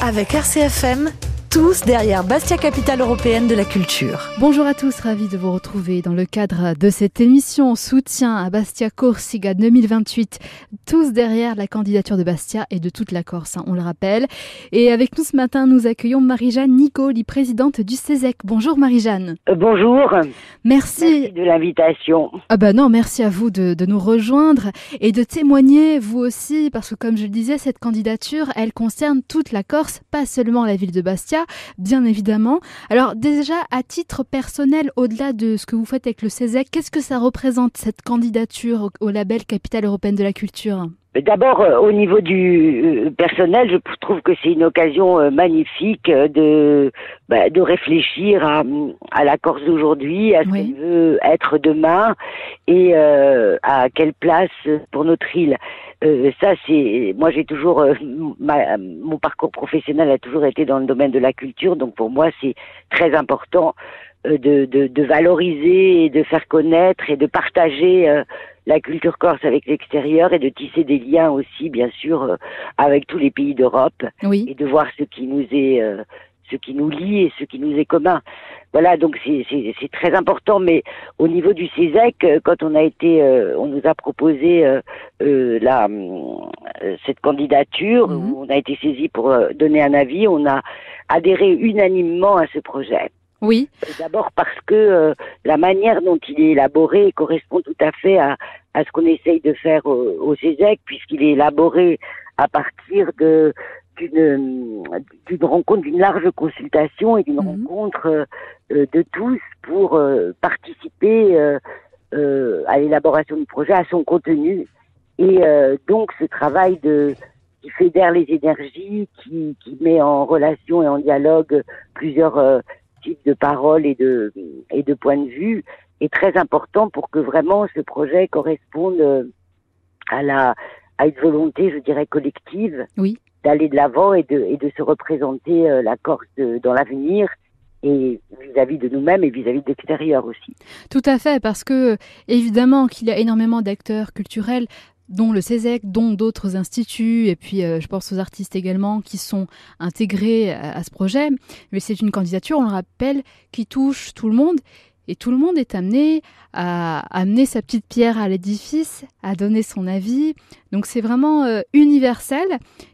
avec RCFM tous derrière Bastia, capitale européenne de la culture. Bonjour à tous, ravi de vous retrouver dans le cadre de cette émission Soutien à Bastia Corsica 2028. Tous derrière la candidature de Bastia et de toute la Corse, hein, on le rappelle. Et avec nous ce matin, nous accueillons Marie-Jeanne Nicoli, présidente du CESEC. Bonjour Marie-Jeanne. Euh, bonjour. Merci. Merci de l'invitation. Ah bah non, merci à vous de, de nous rejoindre et de témoigner vous aussi, parce que comme je le disais, cette candidature, elle concerne toute la Corse, pas seulement la ville de Bastia bien évidemment. Alors déjà, à titre personnel, au-delà de ce que vous faites avec le CESEC, qu'est-ce que ça représente, cette candidature au, label Capitale européenne de la culture? D'abord, euh, au niveau du euh, personnel, je trouve que c'est une occasion euh, magnifique de bah, de réfléchir à, à la Corse d'aujourd'hui, à ce qu'elle veut être demain et à quelle place pour notre île. Euh, ça, c'est moi j'ai toujours euh, mon parcours professionnel a toujours été dans le domaine de la culture, donc pour moi c'est très important euh, de, de, de, valoriser et de faire connaître et de partager la culture corse avec l'extérieur et de tisser des liens aussi, bien sûr, avec tous les pays d'Europe oui. et de voir ce qui nous est ce qui nous lie et ce qui nous est commun. Voilà, donc c'est très important. Mais au niveau du CESEC, euh, quand on a été, euh, on nous a proposé euh, la, cette candidature, mhm. on a été saisi pour donner un avis, on a adhéré unanimement à ce projet. Oui. D'abord parce que la manière dont il est élaboré correspond tout à fait à, à ce qu'on essaye de faire au, au CESEC, puisqu'il est élaboré à partir de d'une d'une rencontre, d'une large consultation et d'une mhm. rencontre euh, de tous pour euh, participer euh, à l'élaboration du projet, à son contenu. Et donc ce travail de qui fédère les énergies, qui, qui met en relation et en dialogue plusieurs types de paroles et de et de points de vue est très important pour que vraiment ce projet corresponde à la à une volonté, je dirais, collective oui d'aller de l'avant et de, et de se représenter euh, la Corse dans l'avenir et vis-à-vis de nous-mêmes et vis-à-vis de l'extérieur aussi. Tout à fait, parce que évidemment qu'il y a énormément d'acteurs culturels dont le CESEC, dont d'autres instituts, et puis euh, je pense aux artistes également qui sont intégrés à ce projet. Mais c'est une candidature, on le rappelle, qui touche tout le monde et tout le monde est amené à amener sa petite pierre à l'édifice, à donner son avis. Donc c'est vraiment euh, universel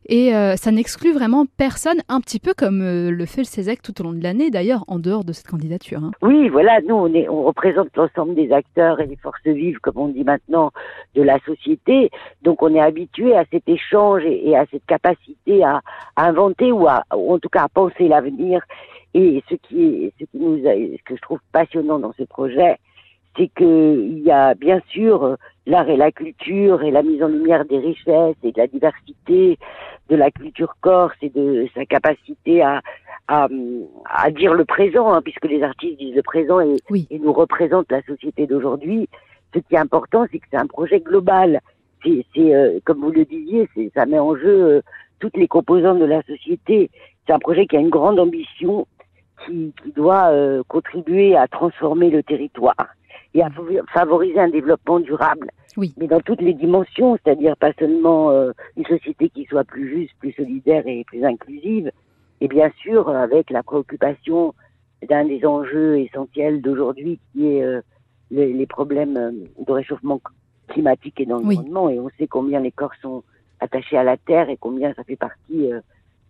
et euh, ça n'exclut vraiment personne, un petit peu comme euh, le fait le CESEC tout au long de l'année, d'ailleurs en dehors de cette candidature. Hein. Oui, voilà, nous on, représente l'ensemble des acteurs et des forces vives, comme on dit maintenant, de la société. Donc on est habitué à cet échange et, à cette capacité à, inventer ou en tout cas à penser l'avenir et ce qui ce qui nous a, ce que je trouve passionnant dans ce projet, c'est qu'il y a bien sûr l'art et la culture et la mise en lumière des richesses et de la diversité de la culture corse et de sa capacité à, à, à dire le présent, hein, puisque les artistes disent le présent et, et nous représentent la société d'aujourd'hui. Ce qui est important, c'est que c'est un projet global. C'est, euh, comme vous le disiez, ça met en jeu euh, toutes les composantes de la société. C'est un projet qui a une grande ambition qui, qui doit euh, contribuer à transformer le territoire et à favoriser un développement durable, oui. mais dans toutes les dimensions, c'est-à-dire pas seulement euh, une société qui soit plus juste, plus solidaire et plus inclusive, et bien sûr avec la préoccupation d'un des enjeux essentiels d'aujourd'hui qui est euh, les, les, problèmes de réchauffement climatique et d'environnement, et on sait combien les corps sont attachés à la terre et combien ça fait partie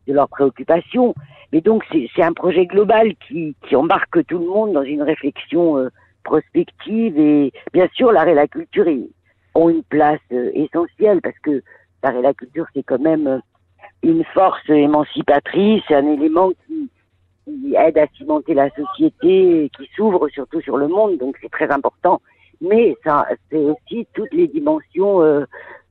de leurs préoccupations. Mais donc c'est un projet global qui, qui, embarque tout le monde dans une réflexion euh, prospective et bien sûr l'art et la culture ont une place euh, essentielle parce que l'art et la culture c'est quand même euh, une force émancipatrice, un élément qui, qui aide à cimenter la société, qui s'ouvre surtout sur le monde, donc c'est très important. Mais ça, c'est aussi toutes les dimensions euh,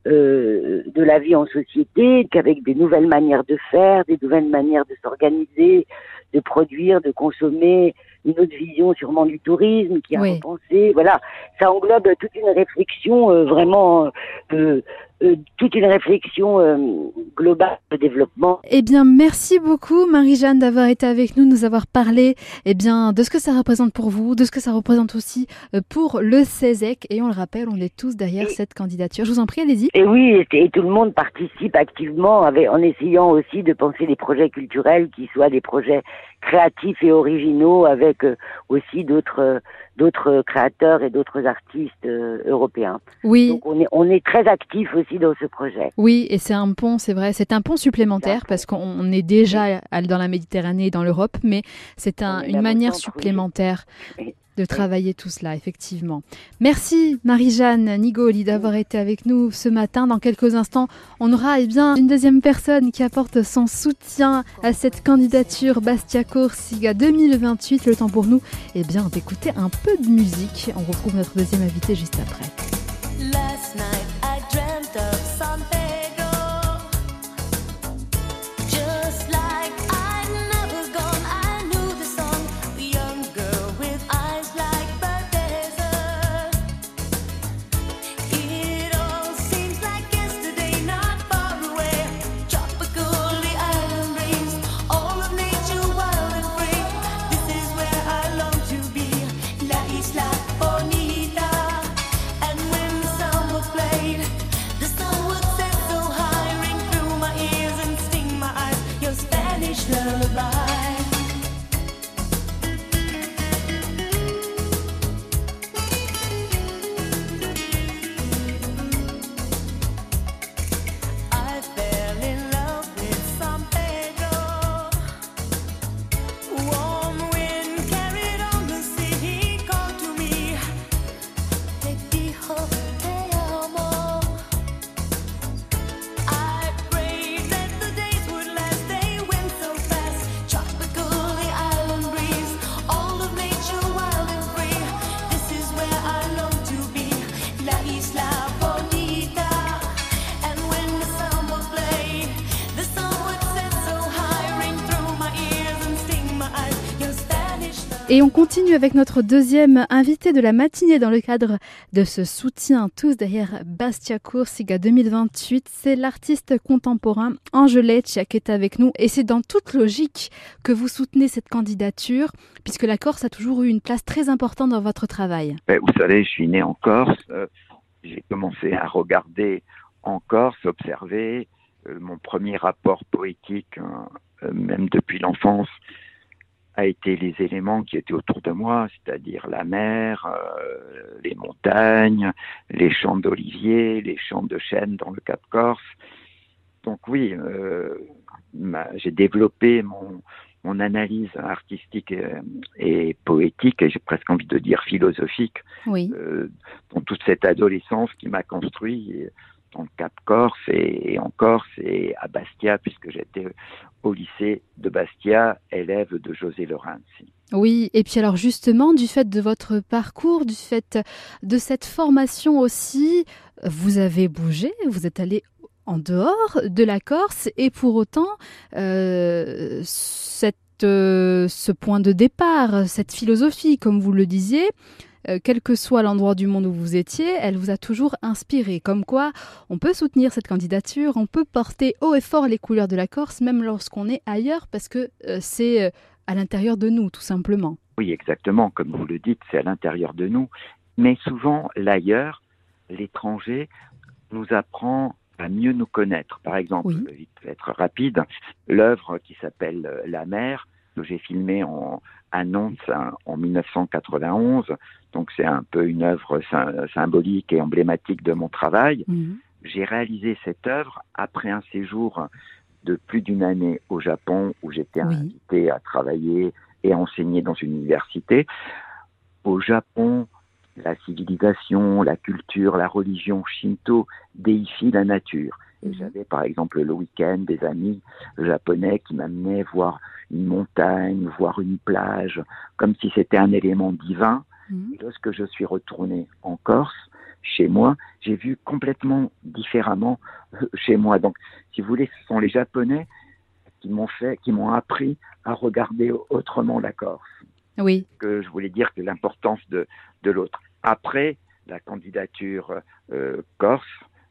de la vie en société, qu'avec des nouvelles manières de faire, des nouvelles manières de s'organiser, de produire, de consommer, une autre vision sûrement du tourisme qui a repensé. Voilà, ça englobe toute une réflexion euh, vraiment euh, euh, toute une réflexion euh, globale de développement. Eh bien, merci beaucoup Marie-Jeanne d'avoir été avec nous, nous avoir parlé eh bien, de ce que ça représente pour vous, de ce que ça représente aussi euh, pour le CESEC. Et on le rappelle, on est tous derrière cette candidature. Je vous en prie, allez-y. Et oui, et, tout le monde participe activement avec, en essayant aussi de penser des projets culturels qui soient des projets créatifs et originaux avec aussi d'autres d'autres créateurs et d'autres artistes euh, européens. Oui. Donc on est, on est très actif aussi dans ce projet. Oui, et c'est un pont, c'est vrai, c'est un pont supplémentaire parce qu'on est déjà dans la Méditerranée et dans l'Europe, mais c'est un, une manière supplémentaire de travailler tout cela, effectivement. Merci Marie-Jeanne Nigoli d'avoir été avec nous ce matin. Dans quelques instants, on aura eh bien, une deuxième personne qui apporte son soutien à cette candidature Bastia Corsiga 2028. Le temps pour nous eh bien, d'écouter un peu de musique. On retrouve notre deuxième invité juste après. Et on continue avec notre deuxième invité de la matinée dans le cadre de ce soutien tous derrière Bastia Corsica 2028. C'est l'artiste contemporain Angeleccia qui est avec nous et c'est dans toute logique que vous soutenez cette candidature puisque la Corse a toujours eu une place très importante dans votre travail. Ben, vous savez, je suis né en Corse. Euh, j'ai commencé à regarder en Corse, observer. Euh, mon premier rapport poétique, hein, euh, même depuis l'enfance, a été les éléments qui étaient autour de moi, c'est-à-dire la mer, euh, les montagnes, les champs d'oliviers, les champs de chêne dans le Cap Corse. Donc oui, euh, j'ai développé mon, mon, analyse artistique et, poétique, et j'ai presque envie de dire philosophique, oui. euh, dans toute cette adolescence qui m'a construit dans le Cap Corse et, en Corse et à Bastia, puisque j'étais au lycée de Bastia, élève de José Lorenzi. Oui, et puis alors justement, du fait de votre parcours, du fait de cette formation aussi, vous avez bougé, vous êtes allé en dehors de la Corse, et pour autant, euh, cette, euh, ce point de départ, cette philosophie, comme vous le disiez, euh, quel que soit l'endroit du monde où vous étiez, elle vous a toujours inspiré. Comme quoi, on peut soutenir cette candidature, on peut porter haut et fort les couleurs de la Corse, même lorsqu'on est ailleurs, parce que euh, c'est euh, à l'intérieur de nous, tout simplement. Oui, exactement. Comme vous le dites, c'est à l'intérieur de nous. Mais souvent, l'ailleurs, l'étranger, nous apprend à mieux nous connaître. Par exemple, oui. être rapide, l'œuvre qui s'appelle La mer, que j'ai filmée en, annonce en 1991, donc c'est un peu une œuvre symbolique et emblématique de mon travail. Mhm. J'ai réalisé cette œuvre après un séjour de plus d'une année au Japon où j'étais invité à travailler et enseigner dans une université. Au Japon, la civilisation, la culture, la religion shinto déifient la nature. Et j'avais par exemple le week-end des amis japonais qui m'amenaient voir une montagne, voir une plage, comme si c'était un élément divin. Mhm. Et lorsque je suis retourné en Corse, chez moi, j'ai vu complètement différemment euh, chez moi. Donc, si vous voulez, ce sont les Japonais qui m'ont fait, qui m'ont appris à regarder autrement la Corse. Oui. Que je voulais dire que l'importance de, de l'autre. Après, la candidature euh, Corse,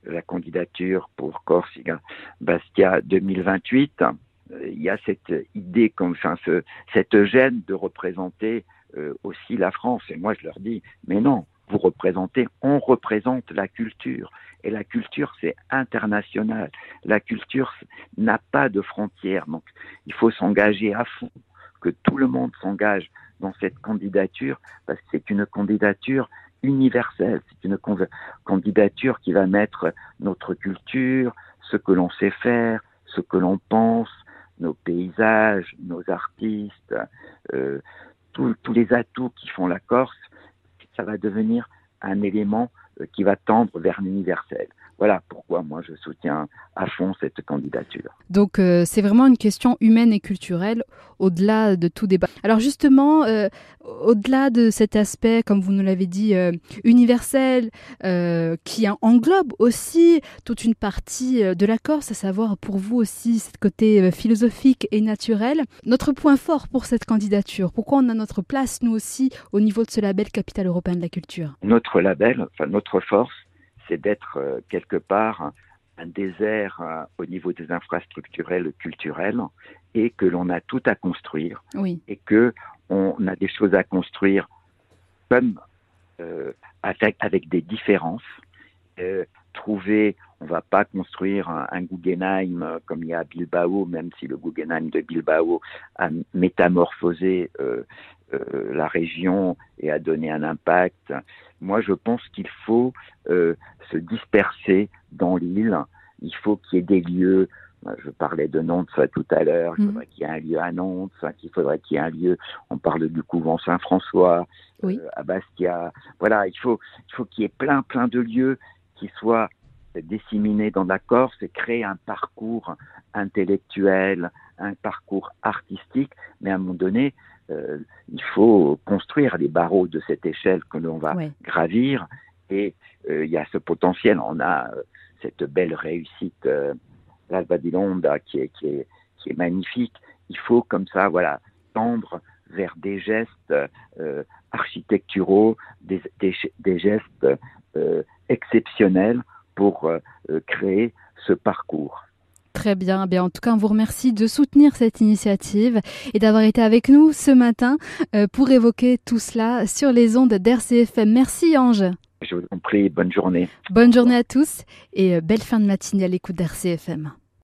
la candidature pour Corsica Bastia 2028, euh, il y a cette idée, comme, enfin, ce, cette gêne de représenter euh, aussi la France. Et moi, je leur dis, mais non, vous représentez, on représente la culture. Et la culture, c'est international. La culture n'a pas de frontières. Donc, il faut s'engager à fond, que tout le monde s'engage dans cette candidature, parce que c'est une candidature universelle. C'est une candidature qui va mettre notre culture, ce que l'on sait faire, ce que l'on pense, nos paysages, nos artistes, euh, tous les atouts qui font la Corse, ça va devenir un élément euh, qui va tendre vers l'universel. Voilà pourquoi moi je soutiens à fond cette candidature. Donc euh, c'est vraiment une question humaine et culturelle au-delà de tout débat. Alors justement, euh, au-delà de cet aspect, comme vous nous l'avez dit, universel, qui englobe aussi toute une partie de la Corse, à savoir pour vous aussi ce côté philosophique et naturel, notre point fort pour cette candidature, pourquoi on a notre place nous aussi au niveau de ce label Capitale européenne de la culture? Notre label, enfin notre force, c'est d'être euh, quelque part un désert euh, au niveau des infrastructurelles culturelles et que l'on a tout à construire et que on a des choses à construire comme euh, avec, avec, des différences. trouver, on va pas construire un, Guggenheim comme il y a à Bilbao, même si le Guggenheim de Bilbao a métamorphosé la région et a donné un impact moi, je pense qu'il faut euh, se disperser dans l'île. Il faut qu'il y ait des lieux. Je parlais de Nantes tout à l'heure. Il mm. faudrait qu'il y ait un lieu à Nantes. Il faudrait qu'il y ait un lieu. On parle du couvent Saint-François euh, à Bastia. Voilà, il faut, il faut qu'il y ait plein, plein de lieux qui soient disséminés dans la Corse et créer un parcours intellectuel, un parcours artistique. Mais à un moment donné, euh, il faut construire les barreaux de cette échelle que l'on va gravir et euh, il y a ce potentiel. On a euh, cette belle réussite, l'Alba di Londa, qui est, qui, est, qui est magnifique. Il faut comme ça, voilà, tendre vers des gestes architecturaux, des, des, gestes exceptionnels pour créer ce parcours. Très bien. bien. En tout cas, on vous remercie de soutenir cette initiative et d'avoir été avec nous ce matin euh, pour évoquer tout cela sur les ondes d'RCFM. Merci Ange. Je vous en prie, bonne journée. Bonne journée à tous et euh, belle fin de matinée à l'écoute d'RCFM.